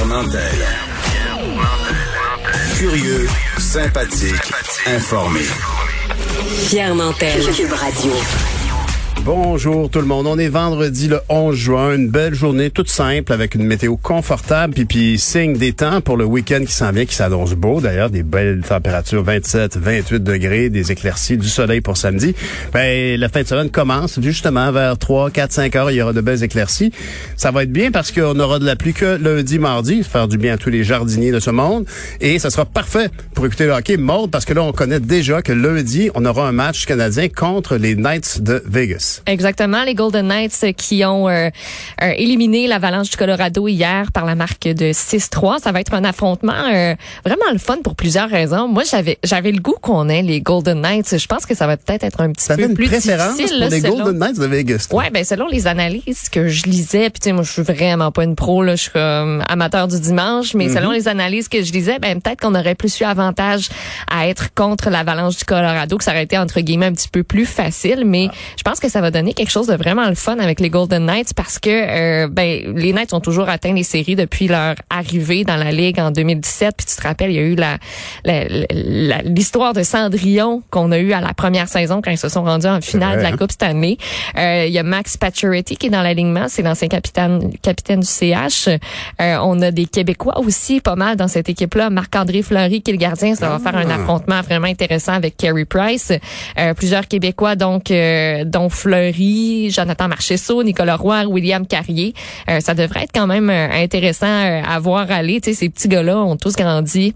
Pierre Nantel. Curieux, sympathique, informé. Pierre Nantel. Cube Radio. Bonjour tout le monde. On est vendredi le 11 juin, une belle journée toute simple avec une météo confortable puis puis signe des temps pour le week-end qui s'en vient qui s'annonce beau d'ailleurs des belles températures 27, 28 degrés, des éclaircies, du soleil pour samedi. Ben la fin de semaine commence justement vers 3, 4, 5 heures, il y aura de belles éclaircies. Ça va être bien parce qu'on aura de la pluie que lundi, mardi, faire du bien à tous les jardiniers de ce monde et ça sera parfait pour écouter le hockey mode parce que là on connaît déjà que lundi, on aura un match canadien contre les Knights de Vegas. Exactement, les Golden Knights qui ont euh, euh, éliminé l'Avalanche du Colorado hier par la marque de 6-3. Ça va être un affrontement euh, vraiment le fun pour plusieurs raisons. Moi, j'avais j'avais le goût qu'on ait les Golden Knights. Je pense que ça va peut-être être un petit ça peu une plus préférence difficile. pour là, les selon- Golden Knights de Vegas. Ouais, ben selon les analyses que je lisais, puis tu sais, moi je suis vraiment pas une pro là, je suis comme amateur du dimanche, mais selon les analyses que je lisais, ben peut-être qu'on aurait plus eu avantage à être contre l'Avalanche du Colorado, que ça aurait été entre guillemets un petit peu plus facile, mais je pense que ça va donner quelque chose de vraiment le fun avec les Golden Knights parce que euh, ben les Knights ont toujours atteint les séries depuis leur arrivée dans la ligue en 2017, puis tu te rappelles, il y a eu la la- la- l'histoire de Cendrillon qu'on a eu à la première saison quand ils se sont rendus en finale de la? Coupe cette année. Euh, Il y a Max Pacioretty qui est dans l'alignement, c'est l'ancien capitaine capitaine du CH. Euh, on a des Québécois aussi pas mal dans cette équipe-là. Marc-André Fleury qui est le gardien, ça va faire un affrontement vraiment intéressant avec Carey Price. Euh, plusieurs Québécois donc euh, dont Fleury, Jonathan Marchesso, Nicolas Roy, William Carrier. Euh, ça devrait être quand même euh, intéressant euh, à voir aller. Tu ces petits gars-là ont tous grandi.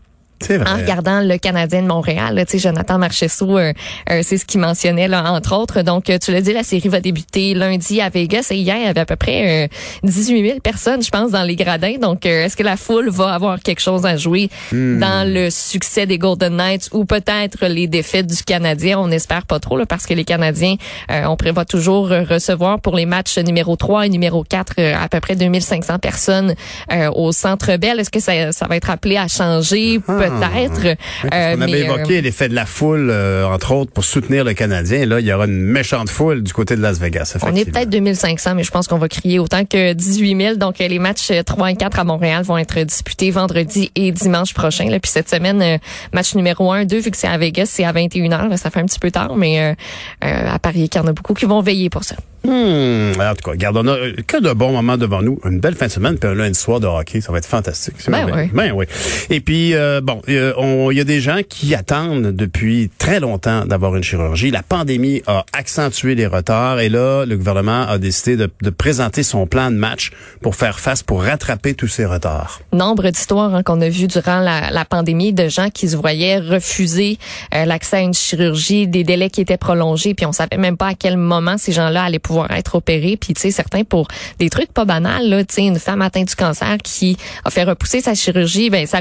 En regardant le Canadien de Montréal. là, Jonathan Marchesso, euh, euh, c'est ce qu'il mentionnait, là, entre autres. Donc, euh, tu l'as dit, la série va débuter lundi à Vegas. Et hier, il y avait à peu près euh, 18 000 personnes, je pense, dans les gradins. Donc, euh, est-ce que la foule va avoir quelque chose à jouer dans le succès des Golden Knights ou peut-être les défaites du Canadien? On espère pas trop, là, parce que les Canadiens, euh, on prévoit toujours euh, recevoir pour les matchs numéro 3 et numéro 4 euh, à peu près 2500 personnes euh, au Centre Bell. Est-ce que ça, ça va être appelé à changer? Peut-être. Euh, On avait euh, évoqué l'effet de la foule, euh, entre autres, pour soutenir le Canadien. Là, il y aura une méchante foule du côté de Las Vegas. on est peut-être 2500, mais je pense qu'on va crier autant que 18 000. Donc, euh, les matchs euh, 3 et 4 à Montréal vont être disputés vendredi et dimanche prochain. Là. Puis cette semaine, match numéro 1, 2, vu que c'est à Vegas, c'est à 21h. Là, ça fait un petit peu tard, mais à Paris, qu'il y en a beaucoup qui vont veiller pour ça. Hmm, en tout cas, regarde, on a euh, que de bons moments devant nous. Une belle fin de semaine, puis un lundi soir de hockey. Ça va être fantastique. Ben merveilleux. Ben oui. Et puis, euh, bon, euh, on- il y a des gens qui attendent depuis très longtemps d'avoir une chirurgie. La pandémie a accentué les retards et là, le gouvernement a décidé de, de présenter son plan de match pour faire face, pour rattraper tous ces retards. nombre d'histoires hein, qu'on a vues durant la, la pandémie de gens qui se voyaient refuser euh, l'accès à une chirurgie, des délais qui étaient prolongés, puis on savait même pas à quel moment ces gens-là allaient pouvoir être opérés. Puis tu sais, certains pour des trucs pas banals, là, tu sais, une femme atteinte du cancer qui a fait repousser sa chirurgie, ben sa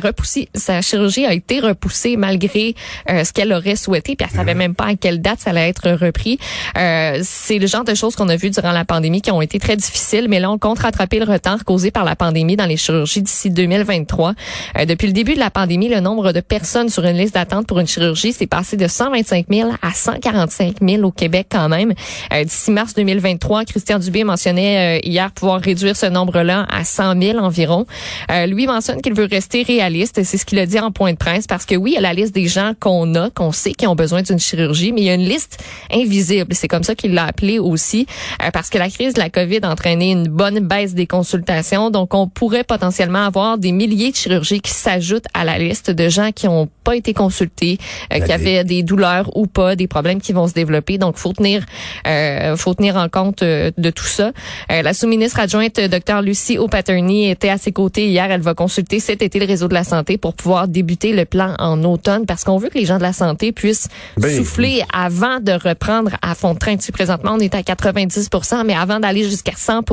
sa chirurgie a été repoussée malgré euh, ce qu'elle aurait souhaité, puis elle savait même pas à quelle date ça allait être repris. Euh, c'est le genre de choses qu'on a vues durant la pandémie qui ont été très difficiles, mais là on compte rattraper le retard causé par la pandémie dans les chirurgies d'ici 2023. Euh, depuis le début de la pandémie, le nombre de personnes sur une liste d'attente pour une chirurgie s'est passé de 125 000 à 145 000 au Québec quand même. Euh, d'ici mars 2023, Christian Dubé mentionnait euh, hier pouvoir réduire ce nombre-là à 100 000 environ. Euh, lui mentionne qu'il veut rester réaliste, c'est ce qu'il a dit en point de presse, parce que oui, il y a la liste des gens qu'on a, qu'on sait qui ont besoin d'une chirurgie, mais il y a une liste invisible. C'est comme ça qu'il l'a appelé aussi, euh, parce que la crise de la COVID a entraîné une bonne baisse des consultations, donc on pourrait potentiellement avoir des milliers de chirurgies qui s'ajoutent à la liste de gens qui n'ont pas été consultés, euh, qui avaient des douleurs ou pas, des problèmes qui vont se développer. Donc, faut tenir, euh, faut tenir en compte euh, de tout ça. Euh, la sous-ministre adjointe, euh, Dr Lucie O'Patterney, était à ses côtés hier. Elle va consulter cet été le réseau de la santé pour pouvoir débuter le plan en automne, parce qu'on veut que les gens de la santé puissent Ben, souffler avant de reprendre à fond de train. Tu sais, présentement, on est à 90 mais avant d'aller jusqu'à 100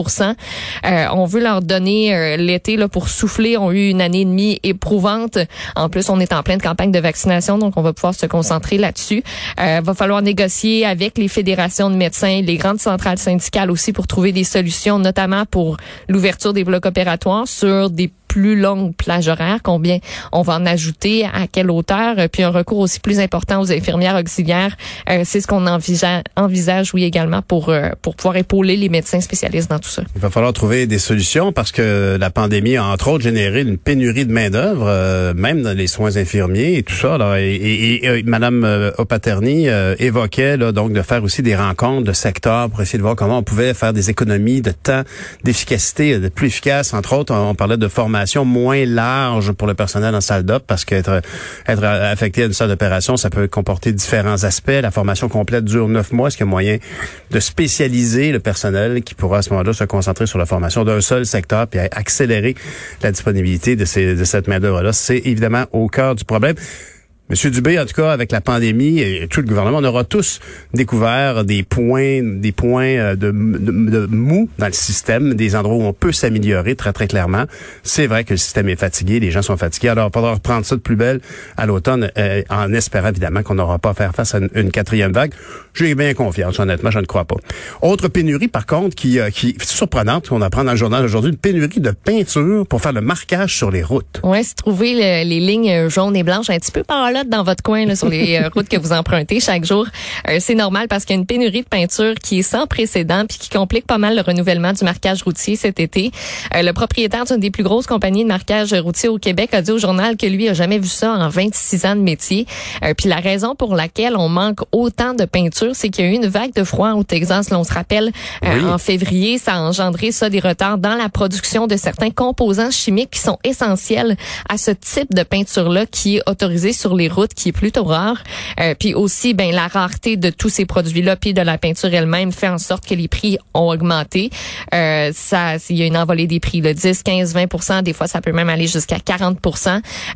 euh, on veut leur donner euh, l'été là pour souffler. On a eu une année et demie éprouvante. En plus, on est en pleine campagne de vaccination, donc on va pouvoir se concentrer là-dessus. Euh, va falloir négocier avec les fédérations de médecins, les grandes centrales syndicales aussi pour trouver des solutions, notamment pour l'ouverture des blocs opératoires sur des plus longue plage horaire, combien on va en ajouter, à quelle hauteur, euh, puis un recours aussi plus important aux infirmières auxiliaires. Euh, c'est ce qu'on envisage, envisage, oui, également pour euh, pour pouvoir épauler les médecins spécialistes dans tout ça. Il va falloir trouver des solutions parce que la pandémie a entre autres généré une pénurie de main d'œuvre, même dans les soins infirmiers et tout ça. Là. Et, et, et Madame Opaterny évoquait là, donc de faire aussi des rencontres de secteurs pour essayer de voir comment on pouvait faire des économies de temps, d'efficacité, de plus efficace. Entre autres, on parlait de formation moins large pour le personnel en salle d'op parce qu'être être affecté à une salle d'opération, ça peut comporter différents aspects. La formation complète dure neuf mois. Est-ce qu'il y a moyen de spécialiser le personnel qui pourra à ce moment-là se concentrer sur la formation d'un seul secteur puis accélérer la disponibilité de, ces, de cette main-d'œuvre-là? C'est évidemment au cœur du problème. Monsieur Dubé, en tout cas, avec la pandémie et tout le gouvernement, on aura tous découvert des points, des points euh, de, de, mou dans le système, des endroits où on peut s'améliorer très, très clairement. C'est vrai que le système est fatigué, les gens sont fatigués. Alors, il faudra reprendre ça de plus belle à l'automne, euh, en espérant évidemment qu'on n'aura pas à faire face à une, quatrième vague. J'ai bien confiance, honnêtement, je ne crois pas. Autre pénurie, par contre, qui, euh, qui est surprenante, qu'on apprend dans le journal aujourd'hui, une pénurie de peinture pour faire le marquage sur les routes. Oui, c'est trouver les lignes jaunes et blanches un petit peu par là dans votre coin là, sur les euh, routes que vous empruntez chaque jour. Euh, c'est normal parce qu'il y a une pénurie de peinture qui est sans précédent puis qui complique pas mal le renouvellement du marquage routier cet été. Euh, le propriétaire d'une des plus grosses compagnies de marquage routier au Québec a dit au journal que lui a jamais vu ça en 26 ans de métier. puis la raison pour laquelle on manque autant de peinture, c'est qu'il y a eu une vague de froid au Texas. Là, on se rappelle en février, ça a engendré ça des retards dans la production de certains composants chimiques qui sont essentiels à ce type de peinture là qui est autorisé sur les route qui est plutôt rare. Euh, puis aussi, ben la rareté de tous ces produits-là, puis de la peinture elle-même, fait en sorte que les prix ont augmenté. Euh, ça, il y a une envolée des prix, de 10, 15, 20 Des fois, ça peut même aller jusqu'à 40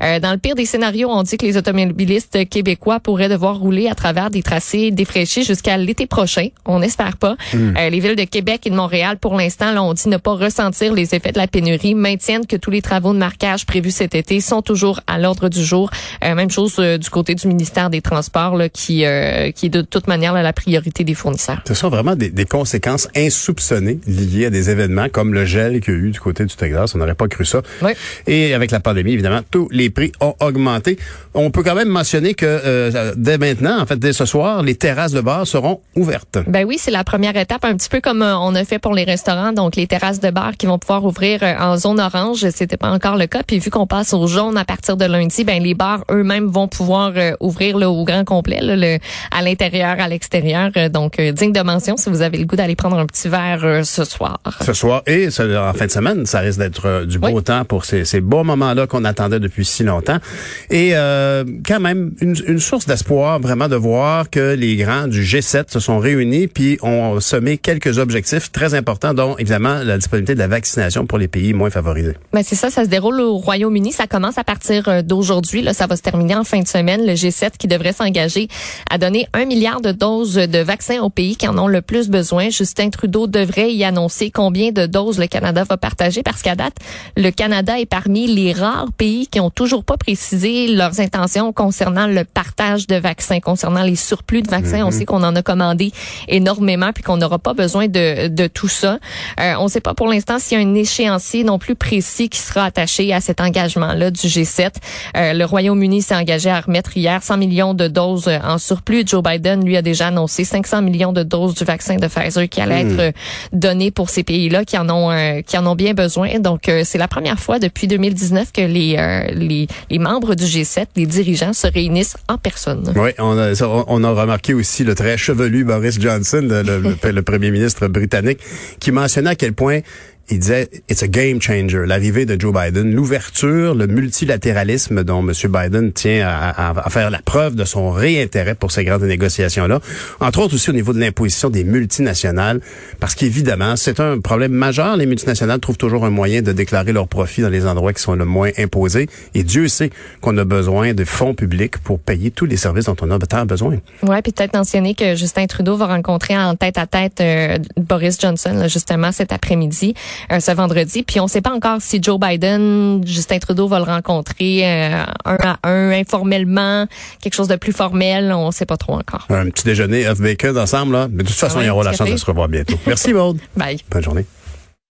euh, Dans le pire des scénarios, on dit que les automobilistes québécois pourraient devoir rouler à travers des tracés défraîchis jusqu'à l'été prochain. On n'espère pas. Hmm. Euh, les villes de Québec et de Montréal, pour l'instant, là, on dit ne pas ressentir les effets de la pénurie, maintiennent que tous les travaux de marquage prévus cet été sont toujours à l'ordre du jour. Euh, même chose euh, du côté du ministère des Transports là, qui, euh, qui est de toute manière la priorité des fournisseurs. Ce sont vraiment des, des, conséquences insoupçonnées liées à des événements comme le gel qu'il y a eu du côté du Texas. On n'aurait pas cru ça. Oui. Et avec la pandémie, évidemment, tous les prix ont augmenté. On peut quand même mentionner que euh, dès maintenant, en fait, dès ce soir, les terrasses de bar seront ouvertes. Ben oui, c'est la première étape, un petit peu comme on a fait pour les restaurants. Donc, les terrasses de bar qui vont pouvoir ouvrir en zone orange, c'était pas encore le cas. Puis vu qu'on passe au jaune à partir de lundi, ben les bars eux-mêmes vont pouvoir euh, ouvrir le, au grand complet, le, à l'intérieur, à l'extérieur. Euh, donc, euh, digne de mention si vous avez le goût d'aller prendre un petit verre ce soir. Ce soir et en fin de semaine, ça risque d'être du beau temps pour ces, ces beaux moments-là qu'on attendait depuis si longtemps. Et quand même, une, une source d'espoir vraiment de voir que les grands du G7 se sont réunis puis ont semé quelques objectifs très importants, dont évidemment la disponibilité de la vaccination pour les pays moins favorisés. Ben c'est ça, ça se déroule au Royaume-Uni. Ça commence à partir d'aujourd'hui. Là, ça va se terminer en fin de semaine. Le G7 qui devrait s'engager à donner un milliard de doses de vaccins aux pays qui en ont le plus besoin. Justin Trudeau devrait y annoncer combien de doses le Canada va partager parce qu'à date, le Canada est parmi les rares pays qui ont toujours pas précisé leurs intentions concernant le partage de vaccins, concernant les surplus de vaccins. On mhm. sait qu'on en a commandé énormément puis qu'on n'aura pas besoin de, de tout ça. Euh, on ne sait pas pour l'instant s'il y a un échéancier non plus précis qui sera attaché à cet engagement-là du G7. Euh, le Royaume-Uni s'est engagé à remettre hier 100 millions de doses en surplus. Joe Biden, lui, a déjà annoncé 500 millions de doses du vaccin de Pfizer qui allait hmm. être donné pour ces pays-là qui en ont euh, qui en ont bien besoin. Donc, euh, c'est la première fois depuis 2019 que les, euh, les, les membres du G7, les dirigeants, se réunissent en personne. Oui, on a, on a remarqué aussi le très chevelu Boris Johnson, le, le premier ministre britannique, qui mentionnait à quel point il disait it's a game changer. L'arrivée de Joe Biden, l'ouverture, le multilatéralisme dont M. Biden tient à, faire la preuve de son réintérêt pour ces grandes négociations-là. Entre autres aussi au niveau de l'imposition des multinationales, parce qu'évidemment, c'est un problème majeur. Les multinationales trouvent toujours un moyen de déclarer leurs profits dans les endroits qui sont le moins imposés. Et Dieu sait qu'on a besoin de fonds publics pour payer tous les services dont on a tant besoin. Ouais, puis peut-être mentionner que Justin Trudeau va rencontrer en tête à tête euh, Boris Johnson justement cet après-midi. Ce vendredi. Puis on ne sait pas encore si Joe Biden, Justin Trudeau va le rencontrer euh, un à un, informellement, quelque chose de plus formel. On ne sait pas trop encore. Un petit déjeuner off bacon ensemble, là. Mais de toute façon, il y aura la chance de se revoir bientôt. Merci, Maud. Bye. Bonne journée.